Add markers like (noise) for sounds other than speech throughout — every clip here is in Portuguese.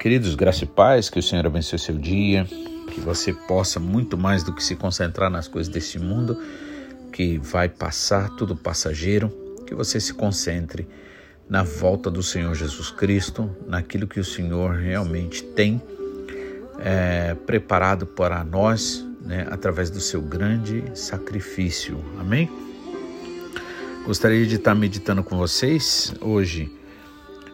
queridos, graça e paz, que o Senhor abençoe seu dia, que você possa muito mais do que se concentrar nas coisas deste mundo, que vai passar, tudo passageiro, que você se concentre na volta do Senhor Jesus Cristo, naquilo que o Senhor realmente tem é, preparado para nós, né, através do seu grande sacrifício. Amém? Gostaria de estar meditando com vocês hoje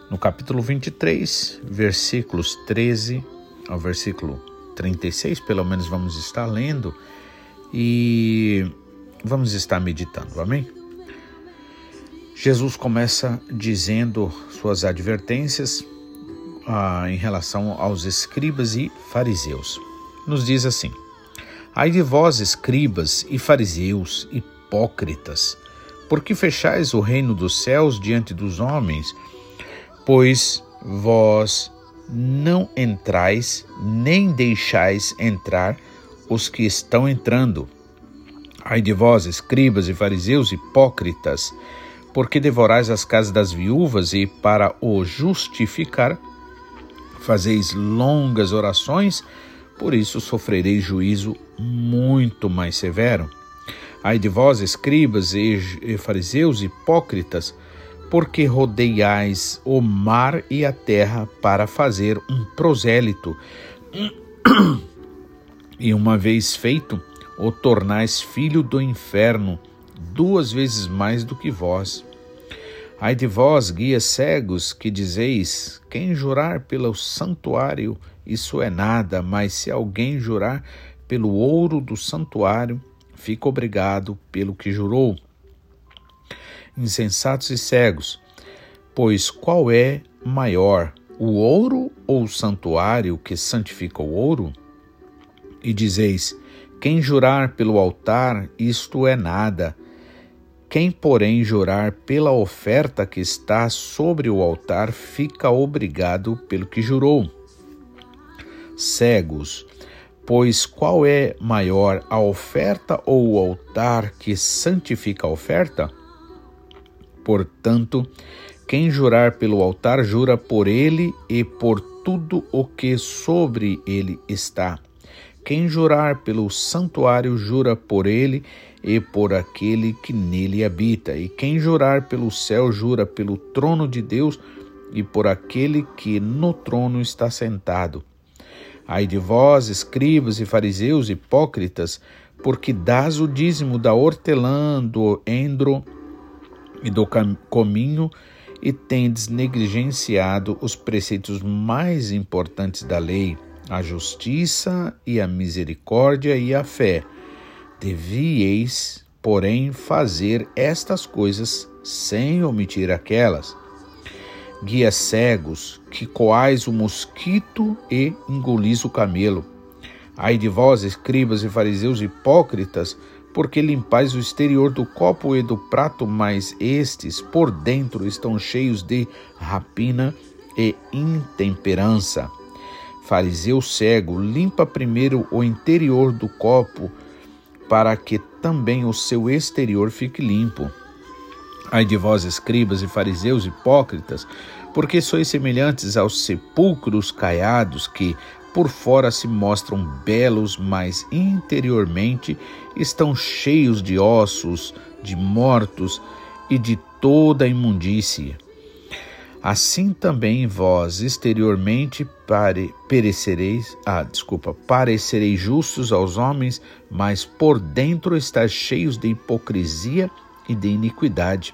no capítulo 23, versículos 13 ao versículo 36, pelo menos vamos estar lendo e vamos estar meditando. Amém? Jesus começa dizendo suas advertências ah, em relação aos escribas e fariseus. Nos diz assim: Ai de vós, escribas e fariseus, hipócritas, por que fechais o reino dos céus diante dos homens? Pois vós não entrais, nem deixais entrar os que estão entrando. Ai de vós, escribas e fariseus hipócritas, porque devorais as casas das viúvas e, para o justificar, fazeis longas orações, por isso sofrereis juízo muito mais severo. Ai de vós, escribas e fariseus hipócritas, porque rodeiais o mar e a terra para fazer um prosélito, (clears throat) e uma vez feito, o tornais filho do inferno, duas vezes mais do que vós. Ai de vós, guias cegos, que dizeis: quem jurar pelo santuário, isso é nada, mas se alguém jurar pelo ouro do santuário, fica obrigado pelo que jurou. Insensatos e cegos, pois qual é maior, o ouro ou o santuário que santifica o ouro? E dizeis: quem jurar pelo altar, isto é nada quem, porém, jurar pela oferta que está sobre o altar, fica obrigado pelo que jurou. Cegos, pois qual é maior, a oferta ou o altar que santifica a oferta? Portanto, quem jurar pelo altar, jura por ele e por tudo o que sobre ele está. Quem jurar pelo santuário, jura por ele e por aquele que nele habita. E quem jurar pelo céu, jura pelo trono de Deus e por aquele que no trono está sentado. Ai de vós, escribas e fariseus hipócritas, porque dás o dízimo da hortelã, do endro e do cominho, e tendes negligenciado os preceitos mais importantes da lei, a justiça e a misericórdia e a fé. Devieis, porém, fazer estas coisas sem omitir aquelas. Guias cegos, que coais o mosquito e engolis o camelo. Ai de vós, escribas e fariseus hipócritas, porque limpais o exterior do copo e do prato, mas estes por dentro estão cheios de rapina e intemperança. Fariseu cego, limpa primeiro o interior do copo, para que também o seu exterior fique limpo. Ai de vós, escribas e fariseus hipócritas, porque sois semelhantes aos sepulcros caiados que, por fora se mostram belos, mas interiormente estão cheios de ossos, de mortos e de toda imundície. Assim também vós exteriormente pare, perecereis, ah, desculpa, parecereis justos aos homens, mas por dentro estáis cheios de hipocrisia e de iniquidade.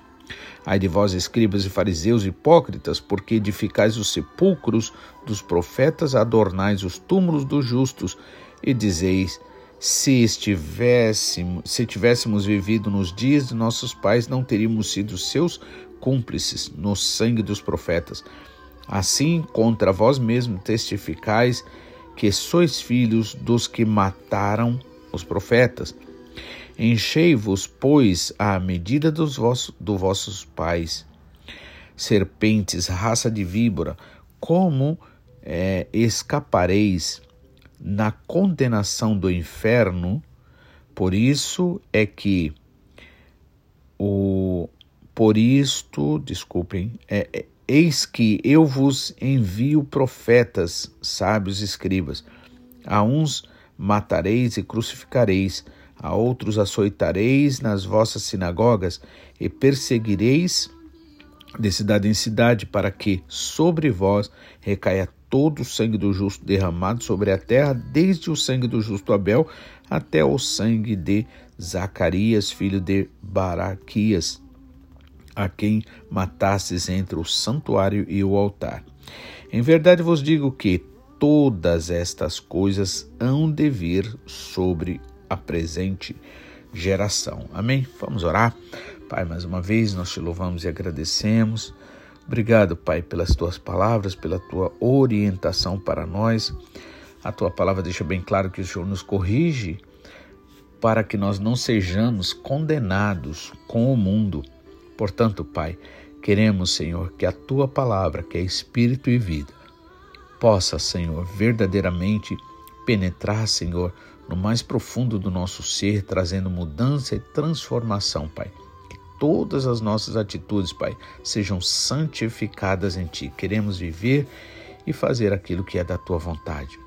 Ai de vós, escribas e fariseus hipócritas, porque edificais os sepulcros dos profetas, adornais os túmulos dos justos, e dizeis: se estivéssemos, se tivéssemos vivido nos dias de nossos pais, não teríamos sido seus cúmplices no sangue dos profetas. Assim, contra vós mesmos testificais que sois filhos dos que mataram os profetas. Enchei-vos, pois, à medida dos vossos, do vossos pais. Serpentes, raça de víbora, como é, escapareis na condenação do inferno? Por isso é que o por isto, desculpem, é, é, eis que eu vos envio profetas, sábios escribas. A uns matareis e crucificareis, a outros açoitareis nas vossas sinagogas e perseguireis de cidade em cidade, para que sobre vós recaia todo o sangue do justo derramado sobre a terra, desde o sangue do justo Abel até o sangue de Zacarias, filho de Baraquias, a quem matastes entre o santuário e o altar. Em verdade vos digo que todas estas coisas hão de vir sobre a presente geração. Amém? Vamos orar. Pai, mais uma vez nós te louvamos e agradecemos. Obrigado, Pai, pelas tuas palavras, pela tua orientação para nós. A tua palavra deixa bem claro que o Senhor nos corrige para que nós não sejamos condenados com o mundo. Portanto, Pai, queremos, Senhor, que a tua palavra, que é espírito e vida, possa, Senhor, verdadeiramente penetrar, Senhor, no mais profundo do nosso ser, trazendo mudança e transformação, Pai todas as nossas atitudes, Pai, sejam santificadas em Ti. Queremos viver e fazer aquilo que é da Tua vontade.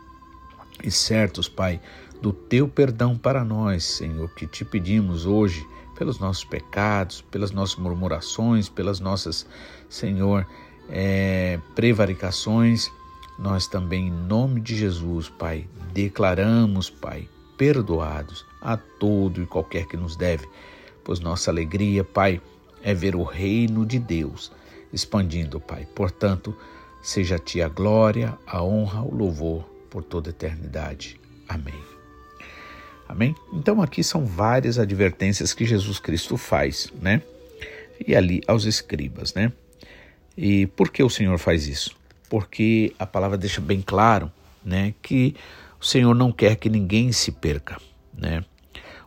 E certos, Pai, do Teu perdão para nós, Senhor, que te pedimos hoje pelos nossos pecados, pelas nossas murmurações, pelas nossas, Senhor, é, prevaricações. Nós também, em nome de Jesus, Pai, declaramos, Pai, perdoados a todo e qualquer que nos deve pois nossa alegria, Pai, é ver o reino de Deus expandindo, Pai. Portanto, seja a Ti a glória, a honra, o louvor por toda a eternidade. Amém. Amém? Então aqui são várias advertências que Jesus Cristo faz, né? E ali aos escribas, né? E por que o Senhor faz isso? Porque a palavra deixa bem claro, né, que o Senhor não quer que ninguém se perca, né?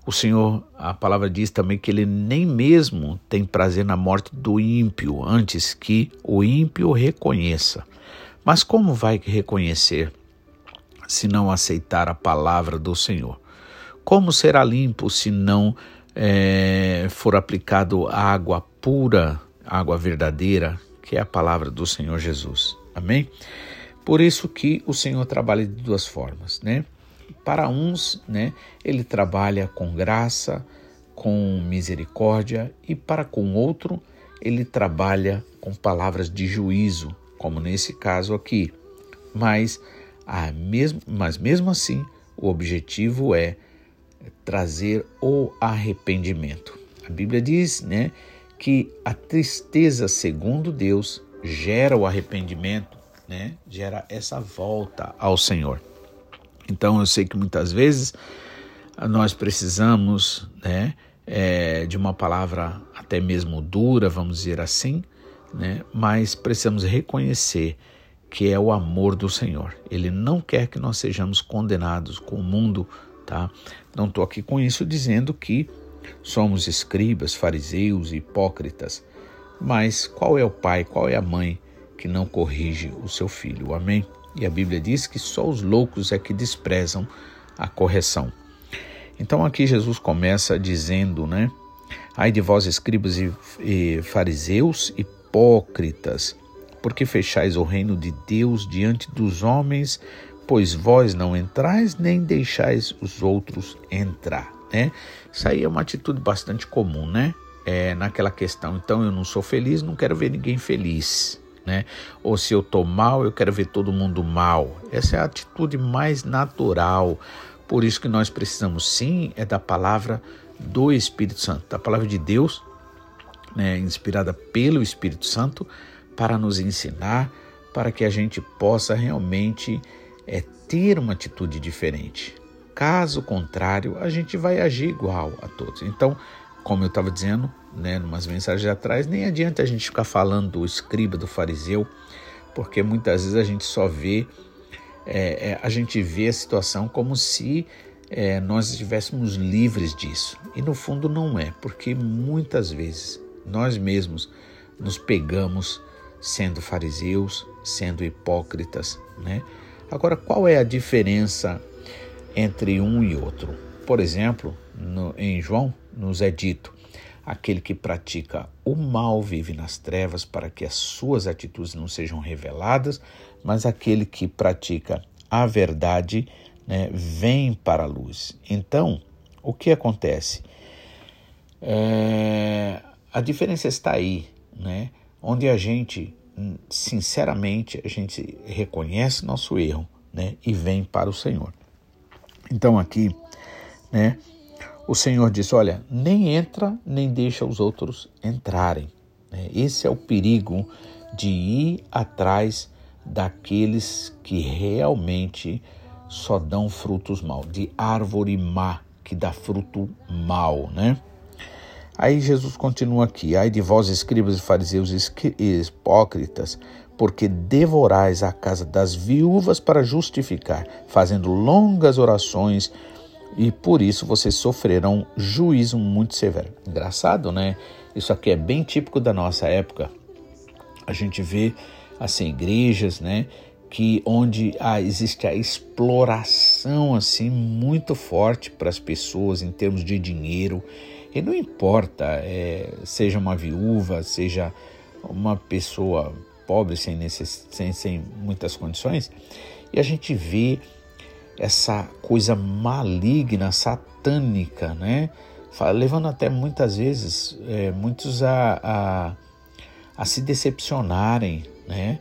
O Senhor, a palavra diz também que ele nem mesmo tem prazer na morte do ímpio, antes que o ímpio reconheça. Mas como vai reconhecer se não aceitar a palavra do Senhor? Como será limpo se não é, for aplicado água pura, água verdadeira, que é a palavra do Senhor Jesus? Amém? Por isso que o Senhor trabalha de duas formas, né? Para uns, né, ele trabalha com graça, com misericórdia, e para com outro, ele trabalha com palavras de juízo, como nesse caso aqui. Mas, a mesmo, mas mesmo assim, o objetivo é trazer o arrependimento. A Bíblia diz, né, que a tristeza segundo Deus gera o arrependimento, né? Gera essa volta ao Senhor. Então eu sei que muitas vezes nós precisamos né, é, de uma palavra até mesmo dura, vamos dizer assim, né, mas precisamos reconhecer que é o amor do Senhor. Ele não quer que nós sejamos condenados com o mundo, tá? Não estou aqui com isso dizendo que somos escribas, fariseus, hipócritas, mas qual é o pai, qual é a mãe que não corrige o seu filho? Amém? E a Bíblia diz que só os loucos é que desprezam a correção. Então aqui Jesus começa dizendo, né? Ai de vós, escribas e, e fariseus, hipócritas, porque fechais o reino de Deus diante dos homens, pois vós não entrais nem deixais os outros entrar, né? Isso aí é uma atitude bastante comum, né? É naquela questão, então eu não sou feliz, não quero ver ninguém feliz né? Ou se eu tô mal, eu quero ver todo mundo mal. Essa é a atitude mais natural. Por isso que nós precisamos sim é da palavra do Espírito Santo, da palavra de Deus, né, inspirada pelo Espírito Santo, para nos ensinar, para que a gente possa realmente é, ter uma atitude diferente. Caso contrário, a gente vai agir igual a todos. Então, como eu estava dizendo, né, umas mensagens atrás, nem adianta a gente ficar falando do escriba, do fariseu, porque muitas vezes a gente só vê, é, é, a gente vê a situação como se é, nós estivéssemos livres disso. E no fundo não é, porque muitas vezes nós mesmos nos pegamos sendo fariseus, sendo hipócritas, né? Agora, qual é a diferença entre um e outro? Por exemplo, no, em João nos é dito: Aquele que pratica o mal vive nas trevas para que as suas atitudes não sejam reveladas, mas aquele que pratica a verdade né, vem para a luz. Então, o que acontece? É, a diferença está aí, né? Onde a gente, sinceramente, a gente reconhece nosso erro, né? E vem para o Senhor. Então aqui, né? O Senhor diz: Olha, nem entra, nem deixa os outros entrarem. Né? Esse é o perigo de ir atrás daqueles que realmente só dão frutos mal, de árvore má que dá fruto mal, né? Aí Jesus continua aqui: Ai de vós, escribas e fariseus hipócritas, porque devorais a casa das viúvas para justificar, fazendo longas orações e por isso vocês sofrerão juízo muito severo. Engraçado, né? Isso aqui é bem típico da nossa época. A gente vê assim igrejas, né, que onde ah, existe a exploração assim muito forte para as pessoas em termos de dinheiro. E não importa, é, seja uma viúva, seja uma pessoa pobre sem, necess... sem, sem muitas condições, e a gente vê essa coisa maligna, satânica, né? Levando até muitas vezes é, muitos a, a, a se decepcionarem, né?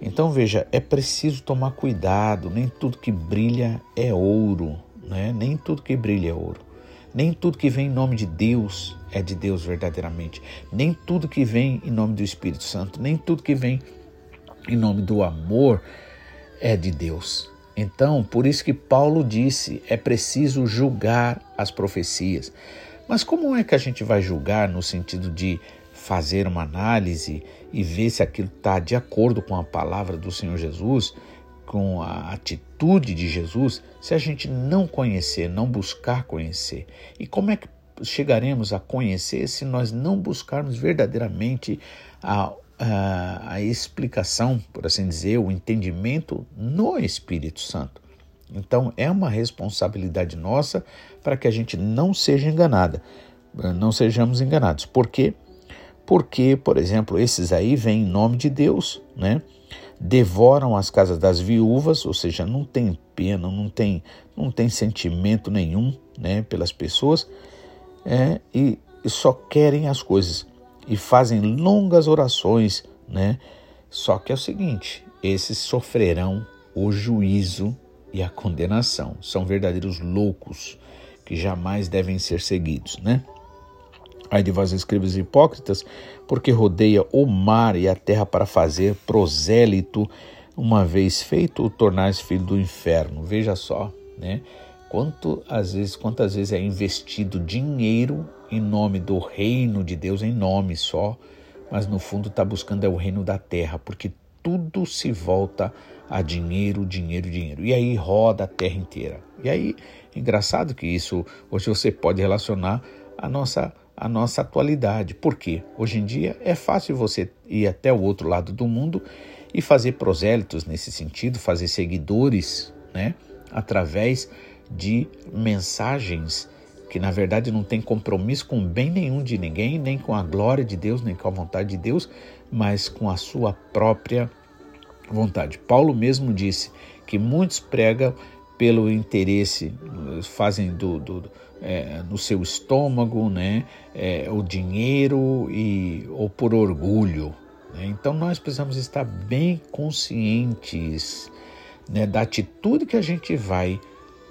Então veja, é preciso tomar cuidado, nem tudo que brilha é ouro, né? Nem tudo que brilha é ouro. Nem tudo que vem em nome de Deus é de Deus verdadeiramente. Nem tudo que vem em nome do Espírito Santo, nem tudo que vem em nome do amor é de Deus. Então, por isso que Paulo disse: é preciso julgar as profecias. Mas como é que a gente vai julgar no sentido de fazer uma análise e ver se aquilo está de acordo com a palavra do Senhor Jesus, com a atitude de Jesus, se a gente não conhecer, não buscar conhecer? E como é que chegaremos a conhecer se nós não buscarmos verdadeiramente a a, a explicação, por assim dizer, o entendimento no Espírito Santo. Então é uma responsabilidade nossa para que a gente não seja enganada, não sejamos enganados. Por quê? Porque, por exemplo, esses aí vêm em nome de Deus, né? Devoram as casas das viúvas, ou seja, não tem pena, não tem, não tem sentimento nenhum, né, pelas pessoas, é, e só querem as coisas e fazem longas orações, né? Só que é o seguinte: esses sofrerão o juízo e a condenação. São verdadeiros loucos que jamais devem ser seguidos, né? Ai de vós, escribas hipócritas, porque rodeia o mar e a terra para fazer prosélito, uma vez feito, o tornais filho do inferno. Veja só, né? Quanto às vezes, quantas vezes é investido dinheiro em nome do reino de Deus, em nome só, mas no fundo está buscando é o reino da terra, porque tudo se volta a dinheiro, dinheiro, dinheiro. E aí roda a terra inteira. E aí, engraçado que isso hoje você pode relacionar a nossa a nossa atualidade. Por quê? Hoje em dia é fácil você ir até o outro lado do mundo e fazer prosélitos nesse sentido, fazer seguidores, né, através de mensagens que na verdade não tem compromisso com bem nenhum de ninguém, nem com a glória de Deus, nem com a vontade de Deus, mas com a sua própria vontade. Paulo mesmo disse que muitos pregam pelo interesse, fazem do, do é, no seu estômago, né, é, o dinheiro e ou por orgulho. Né? Então nós precisamos estar bem conscientes né, da atitude que a gente vai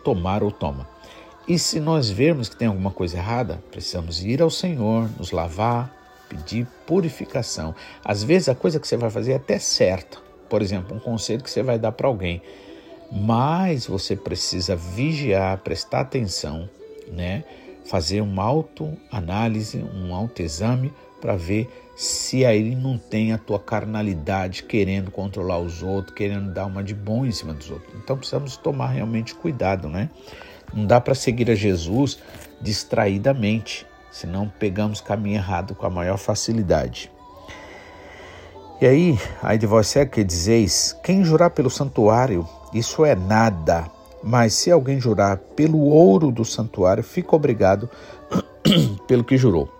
tomar ou toma. E se nós vermos que tem alguma coisa errada, precisamos ir ao Senhor, nos lavar, pedir purificação. Às vezes a coisa que você vai fazer é até certa. Por exemplo, um conselho que você vai dar para alguém. Mas você precisa vigiar, prestar atenção, né? Fazer uma autoanálise, um autoexame para ver se aí não tem a tua carnalidade querendo controlar os outros, querendo dar uma de bom em cima dos outros. Então precisamos tomar realmente cuidado, né? Não dá para seguir a Jesus distraidamente, senão pegamos caminho errado com a maior facilidade. E aí, aí de vós é que dizeis: quem jurar pelo santuário, isso é nada. Mas se alguém jurar pelo ouro do santuário, fica obrigado (clears throat) pelo que jurou.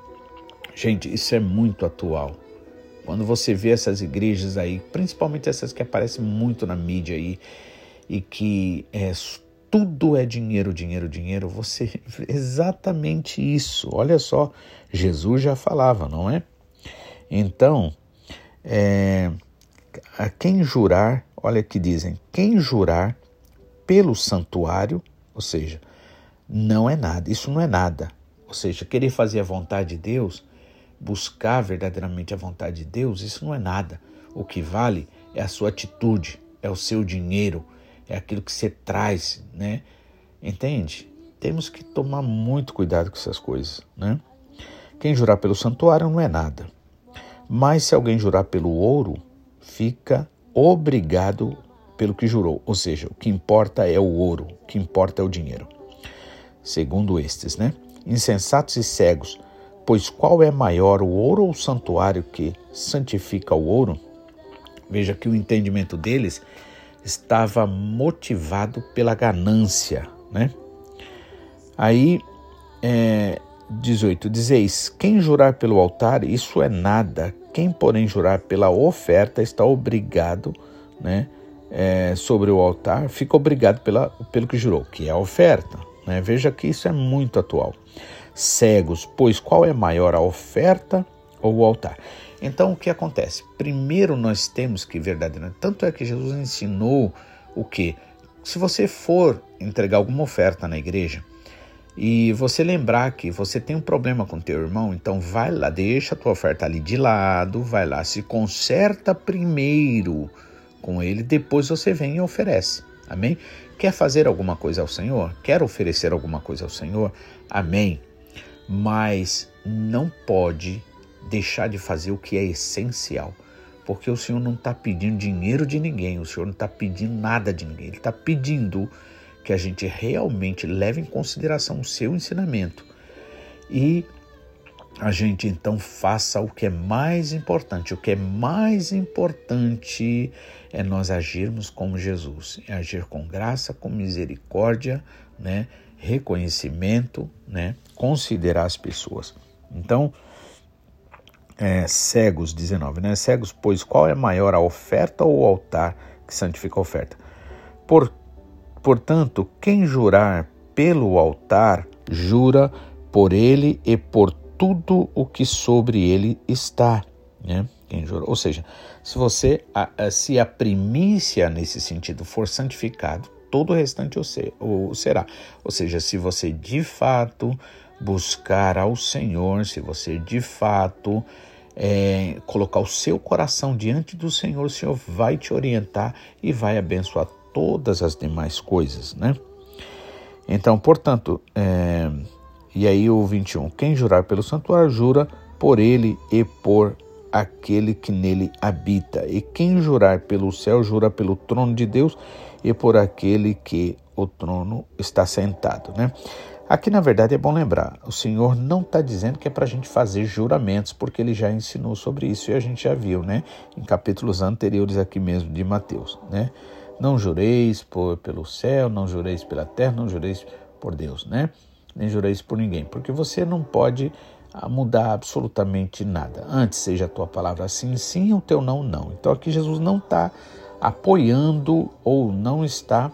Gente, isso é muito atual. Quando você vê essas igrejas aí, principalmente essas que aparecem muito na mídia aí, e que é, tudo é dinheiro, dinheiro, dinheiro, você vê exatamente isso. Olha só, Jesus já falava, não é? Então, é, a quem jurar, olha que dizem, quem jurar pelo santuário, ou seja, não é nada, isso não é nada. Ou seja, querer fazer a vontade de Deus, buscar verdadeiramente a vontade de Deus, isso não é nada. O que vale é a sua atitude, é o seu dinheiro, é aquilo que você traz, né? Entende? Temos que tomar muito cuidado com essas coisas, né? Quem jurar pelo santuário não é nada. Mas se alguém jurar pelo ouro, fica obrigado pelo que jurou. Ou seja, o que importa é o ouro, o que importa é o dinheiro. Segundo estes, né? Insensatos e cegos, pois qual é maior, o ouro ou o santuário que santifica o ouro? Veja que o entendimento deles estava motivado pela ganância, né? Aí, é, 18: Dizeis: quem jurar pelo altar, isso é nada. Quem, porém, jurar pela oferta está obrigado, né? É, sobre o altar, fica obrigado pela, pelo que jurou, que é a oferta. Né? Veja que isso é muito atual. Cegos, pois qual é maior, a oferta ou o altar? Então, o que acontece? Primeiro nós temos que verdadeiramente, tanto é que Jesus ensinou o que? Se você for entregar alguma oferta na igreja, e você lembrar que você tem um problema com teu irmão, então vai lá, deixa a tua oferta ali de lado, vai lá, se conserta primeiro com ele, depois você vem e oferece. Amém? Quer fazer alguma coisa ao Senhor? Quer oferecer alguma coisa ao Senhor? Amém. Mas não pode deixar de fazer o que é essencial, porque o Senhor não está pedindo dinheiro de ninguém, o Senhor não está pedindo nada de ninguém, Ele está pedindo que a gente realmente leve em consideração o seu ensinamento e a gente então faça o que é mais importante. O que é mais importante é nós agirmos como Jesus, é agir com graça, com misericórdia, né? Reconhecimento, né? considerar as pessoas. Então, é, cegos 19, né? Cegos, pois qual é maior a oferta ou o altar que santifica a oferta? Por Portanto, quem jurar pelo altar, jura por ele e por tudo o que sobre ele está. Né? Quem jura, ou seja, se você se a primícia nesse sentido for santificado, todo o restante o será. Ou seja, se você de fato buscar ao Senhor, se você de fato é, colocar o seu coração diante do Senhor, o Senhor vai te orientar e vai abençoar todas as demais coisas, né? Então, portanto, é, e aí o 21, quem jurar pelo santuário, jura por ele e por aquele que nele habita. E quem jurar pelo céu, jura pelo trono de Deus e por aquele que o trono está sentado, né? Aqui, na verdade, é bom lembrar: o Senhor não está dizendo que é para a gente fazer juramentos, porque ele já ensinou sobre isso e a gente já viu, né? Em capítulos anteriores aqui mesmo de Mateus, né? Não jureis por, pelo céu, não jureis pela terra, não jureis por Deus, né? Nem jureis por ninguém, porque você não pode ah, mudar absolutamente nada. Antes seja a tua palavra sim, sim, o teu não, não. Então aqui Jesus não está apoiando ou não está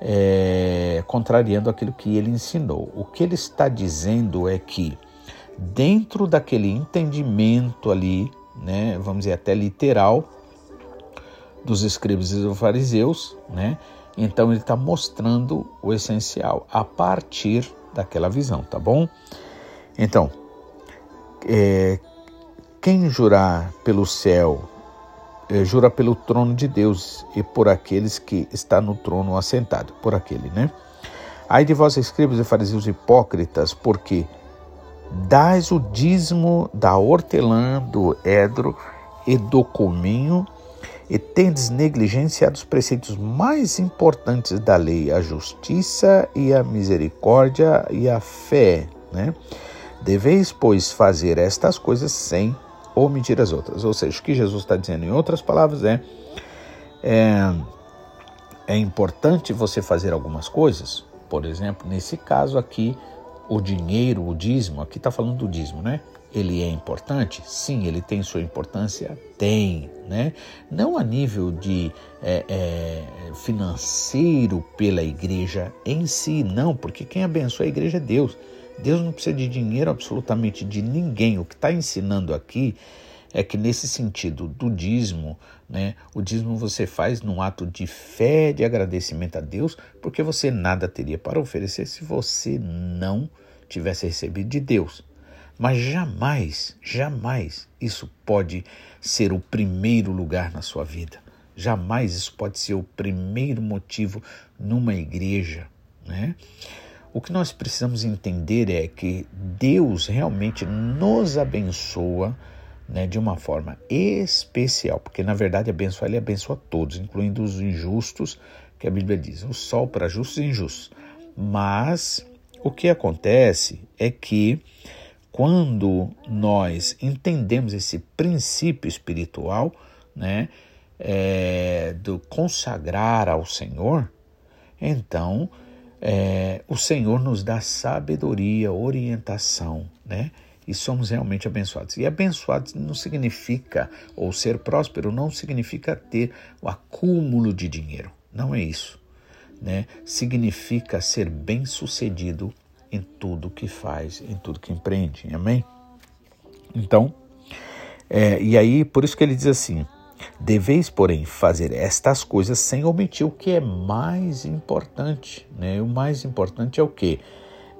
é, contrariando aquilo que ele ensinou. O que ele está dizendo é que dentro daquele entendimento ali, né, vamos dizer até literal, dos escribas e dos fariseus, né? Então ele está mostrando o essencial a partir daquela visão, tá bom? Então, é, quem jurar pelo céu, é, jura pelo trono de Deus e por aqueles que está no trono assentado, por aquele, né? Ai de vós, escribas e fariseus hipócritas, porque dais o dízimo da hortelã, do edro e do cominho e tendes negligenciado os preceitos mais importantes da lei, a justiça e a misericórdia e a fé, né? Deveis, pois, fazer estas coisas sem omitir as outras. Ou seja, o que Jesus está dizendo em outras palavras é, é, é importante você fazer algumas coisas. Por exemplo, nesse caso aqui, o dinheiro, o dízimo, aqui está falando do dízimo, né? ele é importante? Sim, ele tem sua importância? Tem, né? Não a nível de é, é, financeiro pela igreja em si, não, porque quem abençoa a igreja é Deus. Deus não precisa de dinheiro absolutamente de ninguém. O que está ensinando aqui é que nesse sentido do dízimo, né, o dízimo você faz num ato de fé, de agradecimento a Deus, porque você nada teria para oferecer se você não tivesse recebido de Deus. Mas jamais, jamais isso pode ser o primeiro lugar na sua vida. Jamais isso pode ser o primeiro motivo numa igreja, né? O que nós precisamos entender é que Deus realmente nos abençoa né, de uma forma especial, porque na verdade abençoar ele abençoa todos, incluindo os injustos, que a Bíblia diz, o sol para justos e injustos. Mas o que acontece é que quando nós entendemos esse princípio espiritual, né, é, do consagrar ao Senhor, então é, o Senhor nos dá sabedoria, orientação, né? E somos realmente abençoados. E abençoados não significa, ou ser próspero não significa ter o acúmulo de dinheiro. Não é isso. Né? Significa ser bem-sucedido em tudo que faz, em tudo que empreende. Amém? Então, é, e aí, por isso que ele diz assim: Deveis, porém, fazer estas coisas sem omitir o que é mais importante. Né? O mais importante é o que?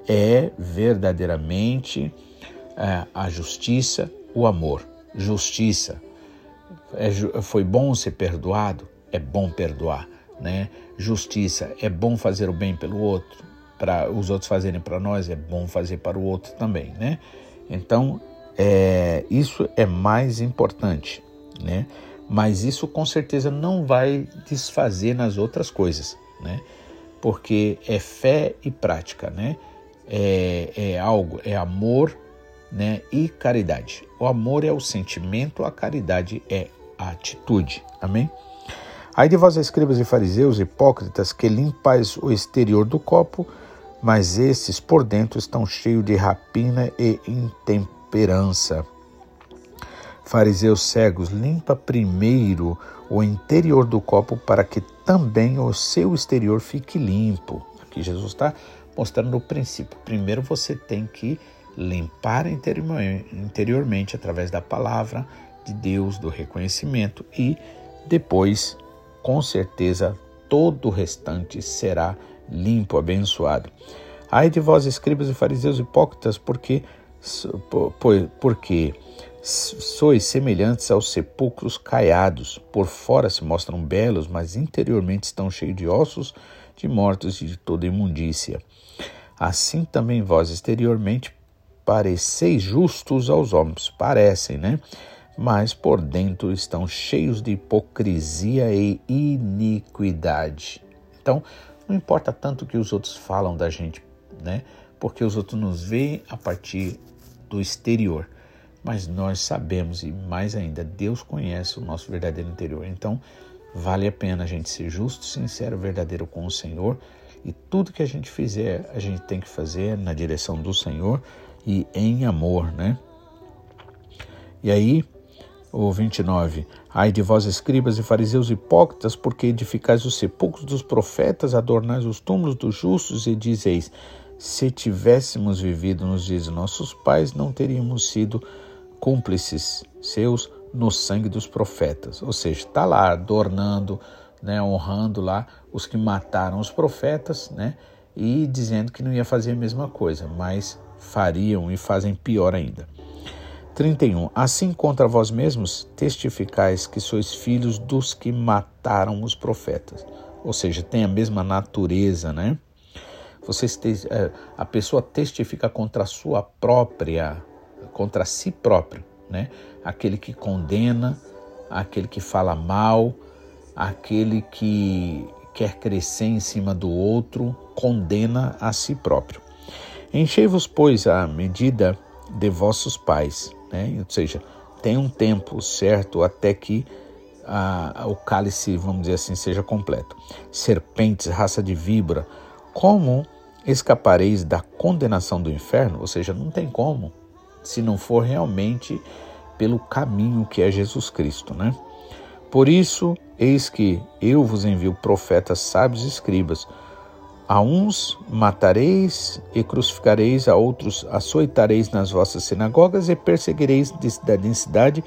É verdadeiramente é, a justiça, o amor. Justiça. É, foi bom ser perdoado? É bom perdoar. Né? Justiça. É bom fazer o bem pelo outro? Para os outros fazerem para nós, é bom fazer para o outro também. Né? Então, é, isso é mais importante. Né? Mas isso com certeza não vai desfazer nas outras coisas, né? Porque é fé e prática, né? É, é algo, é amor, né? E caridade. O amor é o sentimento, a caridade é a atitude. Amém? Aí de vós, escribas e fariseus, hipócritas, que limpais o exterior do copo, mas esses por dentro estão cheios de rapina e intemperança. Fariseus cegos, limpa primeiro o interior do copo para que também o seu exterior fique limpo. Aqui Jesus está mostrando o princípio. Primeiro você tem que limpar interiormente através da palavra de Deus, do reconhecimento e depois, com certeza, todo o restante será limpo, abençoado. Ai de vós, escribas e fariseus hipócritas, porque porque sois semelhantes aos sepulcros caiados. Por fora se mostram belos, mas interiormente estão cheios de ossos de mortos e de toda imundícia. Assim também vós exteriormente pareceis justos aos homens, parecem, né? Mas por dentro estão cheios de hipocrisia e iniquidade. Então, não importa tanto o que os outros falam da gente, né? Porque os outros nos veem a partir do exterior mas nós sabemos e mais ainda, Deus conhece o nosso verdadeiro interior. Então, vale a pena a gente ser justo, sincero, verdadeiro com o Senhor e tudo que a gente fizer, a gente tem que fazer na direção do Senhor e em amor, né? E aí, o 29. Ai de vós, escribas e fariseus hipócritas, porque edificais os sepulcros dos profetas, adornais os túmulos dos justos e dizeis: se tivéssemos vivido nos dias de nossos pais, não teríamos sido cúmplices seus no sangue dos profetas. Ou seja, está lá adornando, né, honrando lá os que mataram os profetas, né, e dizendo que não ia fazer a mesma coisa, mas fariam e fazem pior ainda. 31. Assim contra vós mesmos testificais que sois filhos dos que mataram os profetas. Ou seja, tem a mesma natureza, né? Vocês é, a pessoa testifica contra a sua própria contra si próprio, né? Aquele que condena, aquele que fala mal, aquele que quer crescer em cima do outro, condena a si próprio. Enchei-vos, pois, a medida de vossos pais, né? ou seja, tem um tempo certo até que a, o cálice, vamos dizer assim, seja completo. Serpentes, raça de víbora, como escapareis da condenação do inferno? Ou seja, não tem como se não for realmente pelo caminho que é Jesus Cristo, né? Por isso, eis que eu vos envio profetas, sábios e escribas. A uns matareis e crucificareis, a outros açoitareis nas vossas sinagogas e perseguireis de cidade em cidade,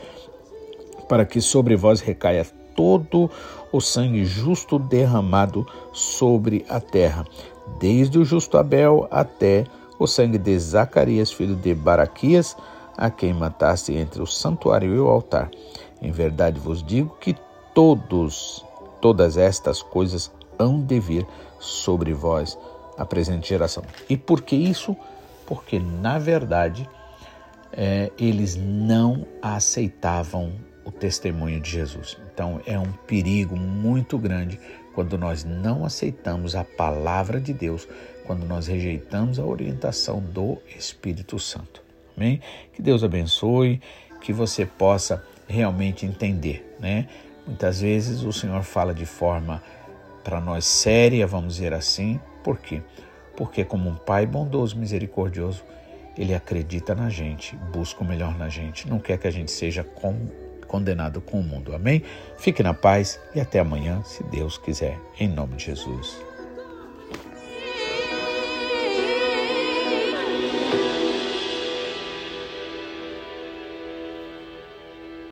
para que sobre vós recaia todo o sangue justo derramado sobre a terra, desde o justo Abel até o sangue de Zacarias, filho de Baraquias, a quem mataste entre o santuário e o altar. Em verdade vos digo que todos, todas estas coisas hão de vir sobre vós a presente geração. E por que isso? Porque, na verdade, é, eles não aceitavam o testemunho de Jesus. Então, é um perigo muito grande quando nós não aceitamos a palavra de Deus, quando nós rejeitamos a orientação do Espírito Santo. Amém? Que Deus abençoe, que você possa realmente entender, né? Muitas vezes o Senhor fala de forma para nós séria, vamos dizer assim. Por quê? Porque como um pai bondoso, misericordioso, ele acredita na gente, busca o melhor na gente, não quer que a gente seja condenado com o mundo. Amém? Fique na paz e até amanhã, se Deus quiser, em nome de Jesus.